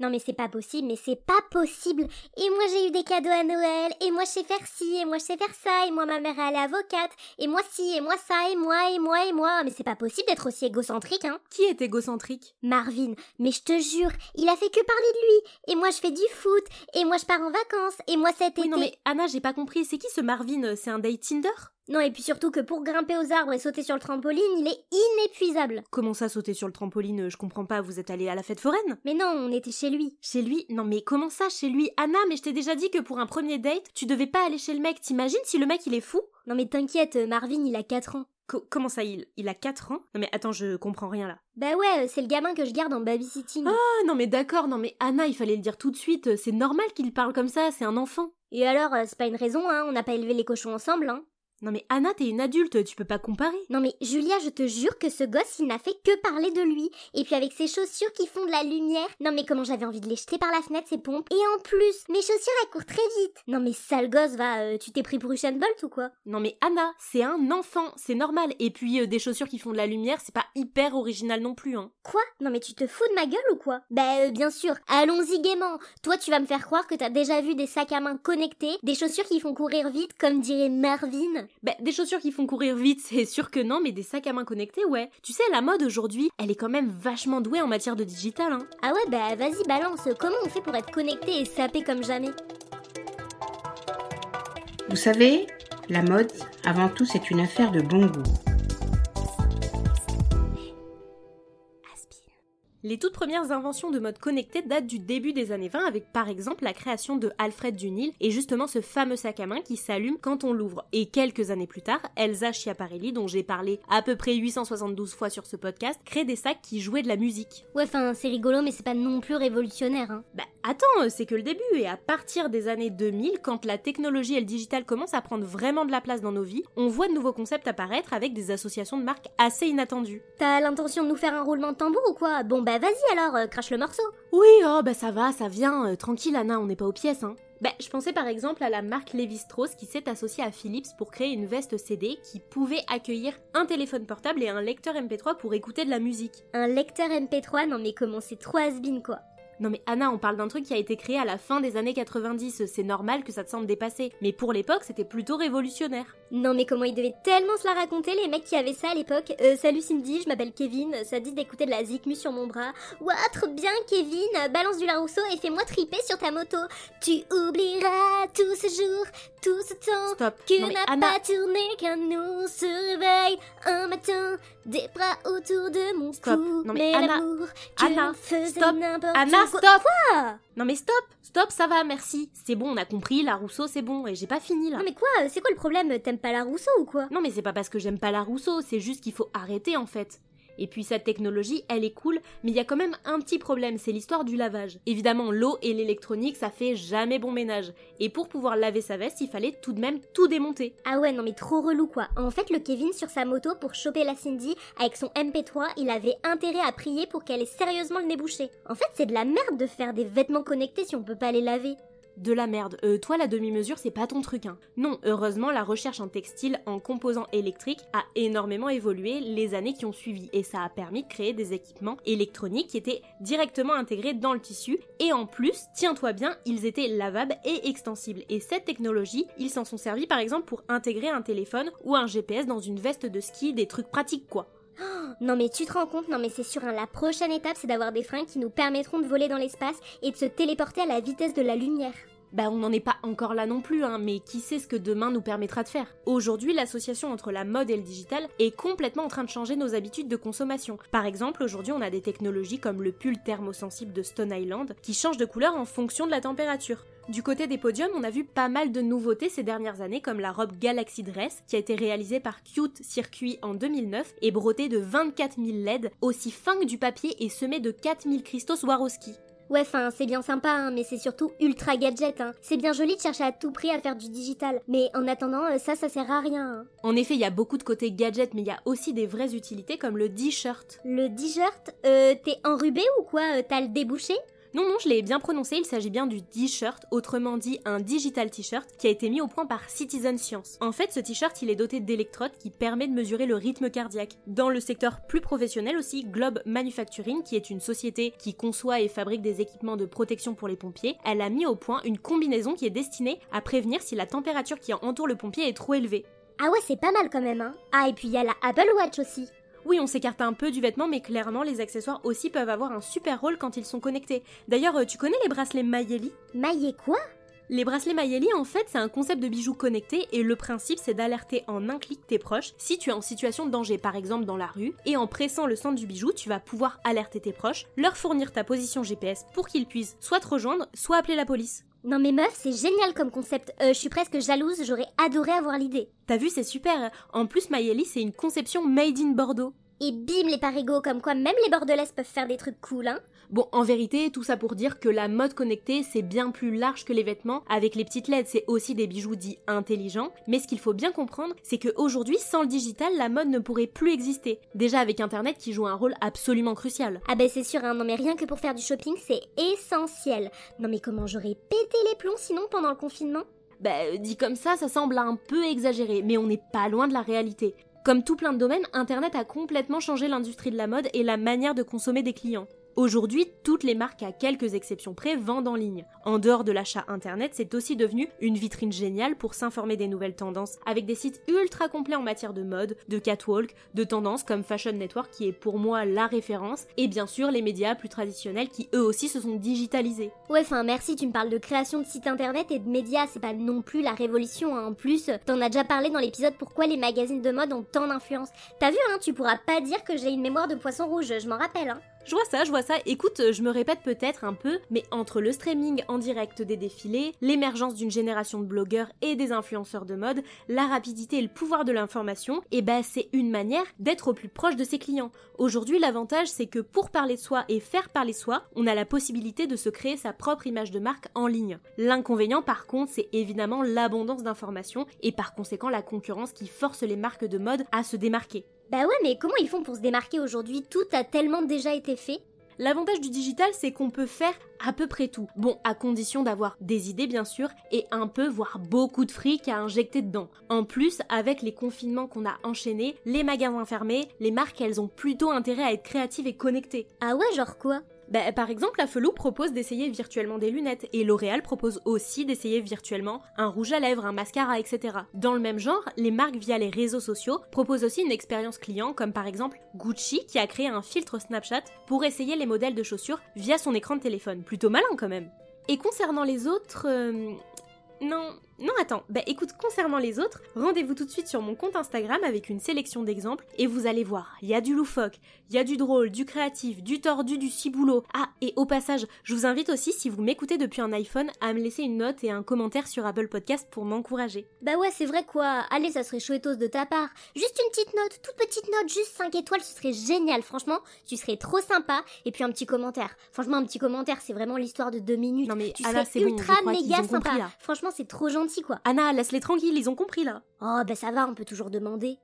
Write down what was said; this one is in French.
Non mais c'est pas possible, mais c'est pas possible. Et moi j'ai eu des cadeaux à Noël, et moi je sais faire ci, et moi je sais faire ça, et moi ma mère elle est avocate, et moi ci, et moi ça, et moi, et moi, et moi. Mais c'est pas possible d'être aussi égocentrique, hein. Qui est égocentrique? Marvin, mais je te jure, il a fait que parler de lui. Et moi je fais du foot, et moi je pars en vacances, et moi cet Oui, été. non mais Anna, j'ai pas compris, c'est qui ce Marvin? C'est un date Tinder? Non, et puis surtout que pour grimper aux arbres et sauter sur le trampoline, il est inépuisable. Comment ça sauter sur le trampoline Je comprends pas, vous êtes allé à la fête foraine? Mais non, on était chez lui. Chez lui? Non mais comment ça chez lui? Anna, mais je t'ai déjà dit que pour un premier date, tu devais pas aller chez le mec. T'imagines si le mec il est fou? Non mais t'inquiète, Marvin, il a 4 ans. Co- Comment ça il, il a 4 ans? Non mais attends, je comprends rien là. Bah ouais, c'est le gamin que je garde en babysitting. Ah non mais d'accord, non mais Anna, il fallait le dire tout de suite, c'est normal qu'il parle comme ça, c'est un enfant. Et alors, euh, c'est pas une raison, hein, on n'a pas élevé les cochons ensemble, hein. Non mais Anna, t'es une adulte, tu peux pas comparer. Non mais Julia, je te jure que ce gosse, il n'a fait que parler de lui. Et puis avec ses chaussures qui font de la lumière. Non mais comment j'avais envie de les jeter par la fenêtre, ces pompes. Et en plus, mes chaussures, elles courent très vite. Non mais sale gosse, va, euh, tu t'es pris pour Usain Bolt ou quoi? Non mais Anna, c'est un enfant, c'est normal. Et puis euh, des chaussures qui font de la lumière, c'est pas hyper original non plus, hein. Quoi? Non mais tu te fous de ma gueule ou quoi? Bah euh, bien sûr, allons-y gaiement. Toi tu vas me faire croire que t'as déjà vu des sacs à main connectés, des chaussures qui font courir vite comme dirait Marvin. Bah, des chaussures qui font courir vite, c'est sûr que non, mais des sacs à main connectés, ouais. Tu sais, la mode aujourd'hui, elle est quand même vachement douée en matière de digital, hein. Ah ouais bah vas-y balance, comment on fait pour être connecté et sapé comme jamais? Vous savez, la mode, avant tout, c'est une affaire de bon goût. Les toutes premières inventions de mode connecté datent du début des années 20 avec par exemple la création de Alfred Dunhill et justement ce fameux sac à main qui s'allume quand on l'ouvre. Et quelques années plus tard, Elsa Schiaparelli, dont j'ai parlé à peu près 872 fois sur ce podcast, crée des sacs qui jouaient de la musique. Ouais enfin c'est rigolo mais c'est pas non plus révolutionnaire hein. Bah attends, euh, c'est que le début et à partir des années 2000, quand la technologie et le digital commencent à prendre vraiment de la place dans nos vies, on voit de nouveaux concepts apparaître avec des associations de marques assez inattendues. T'as l'intention de nous faire un roulement de tambour ou quoi? Bon bah vas-y alors, euh, crache le morceau. Oui, oh bah ça va, ça vient, euh, tranquille Anna, on n'est pas aux pièces hein. Bah, je pensais par exemple à la marque Levi-Strauss qui s'est associée à Philips pour créer une veste CD qui pouvait accueillir un téléphone portable et un lecteur MP3 pour écouter de la musique. Un lecteur MP3, non mais comment c'est trop has quoi? Non mais Anna, on parle d'un truc qui a été créé à la fin des années 90, c'est normal que ça te semble dépassé. Mais pour l'époque, c'était plutôt révolutionnaire. Non mais comment ils devaient tellement se la raconter les mecs qui avaient ça à l'époque Euh, Salut Cindy, je m'appelle Kevin, ça dit d'écouter de la Zikmu sur mon bras. Ouah, trop bien Kevin, balance du Larousseau et fais-moi triper sur ta moto. Tu oublieras tout ce jour, tout ce temps Stop. que non mais n'a Anna, pas tourné qu'un nous se réveille un matin, des bras autour de mon Stop. cou. Non, mais Anna, l'amour, que Anna, faisait stop. n'importe Anna. Stop. Quoi Non mais stop, stop, ça va, merci. C'est bon, on a compris, la Rousseau, c'est bon, et j'ai pas fini là. Non mais quoi? C'est quoi le problème? T'aimes pas la Rousseau ou quoi? Non mais c'est pas parce que j'aime pas la Rousseau, c'est juste qu'il faut arrêter en fait. Et puis cette technologie, elle est cool, mais il y a quand même un petit problème, c'est l'histoire du lavage. Évidemment, l'eau et l'électronique, ça fait jamais bon ménage. Et pour pouvoir laver sa veste, il fallait tout de même tout démonter. Ah ouais, non mais trop relou quoi. En fait, le Kevin sur sa moto pour choper la Cindy avec son MP3, il avait intérêt à prier pour qu'elle ait sérieusement le nez bouché. En fait, c'est de la merde de faire des vêtements connectés si on peut pas les laver. De la merde. Euh, toi, la demi-mesure, c'est pas ton truc, hein. Non, heureusement, la recherche en textile en composants électriques a énormément évolué les années qui ont suivi, et ça a permis de créer des équipements électroniques qui étaient directement intégrés dans le tissu, et en plus, tiens-toi bien, ils étaient lavables et extensibles. Et cette technologie, ils s'en sont servis par exemple pour intégrer un téléphone ou un GPS dans une veste de ski, des trucs pratiques quoi. Non mais tu te rends compte Non mais c'est sûr, hein, la prochaine étape c'est d'avoir des fringues qui nous permettront de voler dans l'espace et de se téléporter à la vitesse de la lumière. Bah on n'en est pas encore là non plus, hein, mais qui sait ce que demain nous permettra de faire? Aujourd'hui, l'association entre la mode et le digital est complètement en train de changer nos habitudes de consommation. Par exemple, aujourd'hui on a des technologies comme le pull thermosensible de Stone Island qui change de couleur en fonction de la température. Du côté des podiums, on a vu pas mal de nouveautés ces dernières années, comme la robe Galaxy Dress, qui a été réalisée par Cute Circuit en 2009 et brotée de 24 000 LED, aussi fin que du papier et semée de 4000 cristaux Swarovski. Ouais, enfin, c'est bien sympa, hein, mais c'est surtout ultra gadget. Hein. C'est bien joli de chercher à tout prix à faire du digital, mais en attendant, euh, ça, ça sert à rien. hein. En effet, il y a beaucoup de côté gadget, mais il y a aussi des vraies utilités comme le D-shirt. Le t-shirt, euh, t'es enrubé ou quoi Euh, T'as le débouché? Non, non, je l'ai bien prononcé, il s'agit bien du D-shirt, autrement dit un digital t-shirt, qui a été mis au point par Citizen Science. En fait, ce t-shirt, il est doté d'électrodes qui permet de mesurer le rythme cardiaque. Dans le secteur plus professionnel aussi, Globe Manufacturing, qui est une société qui conçoit et fabrique des équipements de protection pour les pompiers, elle a mis au point une combinaison qui est destinée à prévenir si la température qui entoure le pompier est trop élevée. Ah ouais, c'est pas mal quand même, hein. Ah, et puis il y a la Apple Watch aussi. Oui, on s'écarte un peu du vêtement, mais clairement, les accessoires aussi peuvent avoir un super rôle quand ils sont connectés. D'ailleurs, euh, tu connais les bracelets Mayeli Maillé quoi? Les bracelets Mayeli, en fait, c'est un concept de bijoux connectés et le principe, c'est d'alerter en un clic tes proches si tu es en situation de danger, par exemple dans la rue, et en pressant le centre du bijou, tu vas pouvoir alerter tes proches, leur fournir ta position GPS pour qu'ils puissent soit te rejoindre, soit appeler la police. Non mais meuf, c'est génial comme concept. Euh, je suis presque jalouse, j'aurais adoré avoir l'idée. T'as vu, c'est super. En plus, Mayeli, c'est une conception made in Bordeaux. Et bim les parigots, comme quoi même les bordelaises peuvent faire des trucs cool, hein. Bon, en vérité, tout ça pour dire que la mode connectée, c'est bien plus large que les vêtements. Avec les petites LED, c'est aussi des bijoux dits intelligents. Mais ce qu'il faut bien comprendre, c'est qu'aujourd'hui, sans le digital, la mode ne pourrait plus exister. Déjà avec Internet qui joue un rôle absolument crucial. Ah ben c'est sûr, hein. non mais rien que pour faire du shopping, c'est essentiel. Non mais comment j'aurais pété les plombs sinon pendant le confinement? Bah, euh, dit comme ça, ça semble un peu exagéré, mais on n'est pas loin de la réalité. Comme tout plein de domaines, Internet a complètement changé l'industrie de la mode et la manière de consommer des clients. Aujourd'hui, toutes les marques, à quelques exceptions près, vendent en ligne. En dehors de l'achat internet, c'est aussi devenu une vitrine géniale pour s'informer des nouvelles tendances, avec des sites ultra complets en matière de mode, de catwalk, de tendances comme Fashion Network qui est pour moi la référence, et bien sûr les médias plus traditionnels qui eux aussi se sont digitalisés. Ouais, enfin merci, tu me parles de création de sites internet et de médias, c'est pas non plus la révolution. hein. En plus, t'en as déjà parlé dans l'épisode pourquoi les magazines de mode ont tant d'influence. T'as vu, hein, tu pourras pas dire que j'ai une mémoire de poisson rouge, je m'en rappelle, hein. Je vois ça, je vois ça. Écoute, je me répète peut-être un peu, mais entre le streaming en direct des défilés, l'émergence d'une génération de blogueurs et des influenceurs de mode, la rapidité et le pouvoir de l'information, et bah c'est une manière d'être au plus proche de ses clients. Aujourd'hui, l'avantage c'est que pour parler de soi et faire parler soi, on a la possibilité de se créer sa propre image de marque en ligne. L'inconvénient par contre, c'est évidemment l'abondance d'informations et par conséquent la concurrence qui force les marques de mode à se démarquer. Bah ouais, mais comment ils font pour se démarquer aujourd'hui? Tout a tellement déjà été fait. L'avantage du digital, c'est qu'on peut faire à peu près tout. Bon, à condition d'avoir des idées bien sûr, et un peu, voire beaucoup de fric à injecter dedans. En plus, avec les confinements qu'on a enchaînés, les magasins fermés, les marques, elles ont plutôt intérêt à être créatives et connectées. Ah ouais, genre quoi? Bah, par exemple, la Felou propose d'essayer virtuellement des lunettes, et L'Oréal propose aussi d'essayer virtuellement un rouge à lèvres, un mascara, etc. Dans le même genre, les marques via les réseaux sociaux proposent aussi une expérience client, comme par exemple Gucci qui a créé un filtre Snapchat pour essayer les modèles de chaussures via son écran de téléphone. Plutôt malin quand même. Et concernant les autres... euh, Non, non attends, bah écoute, concernant les autres, rendez-vous tout de suite sur mon compte Instagram avec une sélection d'exemples et vous allez voir, il y a du loufoque, il y a du drôle, du créatif, du tordu, du ciboulot. Ah, et au passage, je vous invite aussi, si vous m'écoutez depuis un iPhone, à me laisser une note et un commentaire sur Apple Podcast pour m'encourager. Bah ouais, c'est vrai quoi. Allez, ça serait chouettos de ta part. Juste une petite note, toute petite note, juste 5 étoiles, ce serait génial. Franchement, tu serais trop sympa. Et puis un petit commentaire. Franchement, un petit commentaire, c'est vraiment l'histoire de deux minutes. Non mais tu Anna, serais ultra méga compris sympa. Franchement, c'est trop Anna, laisse-les tranquilles, ils ont compris là. Oh bah ça va, on peut toujours demander.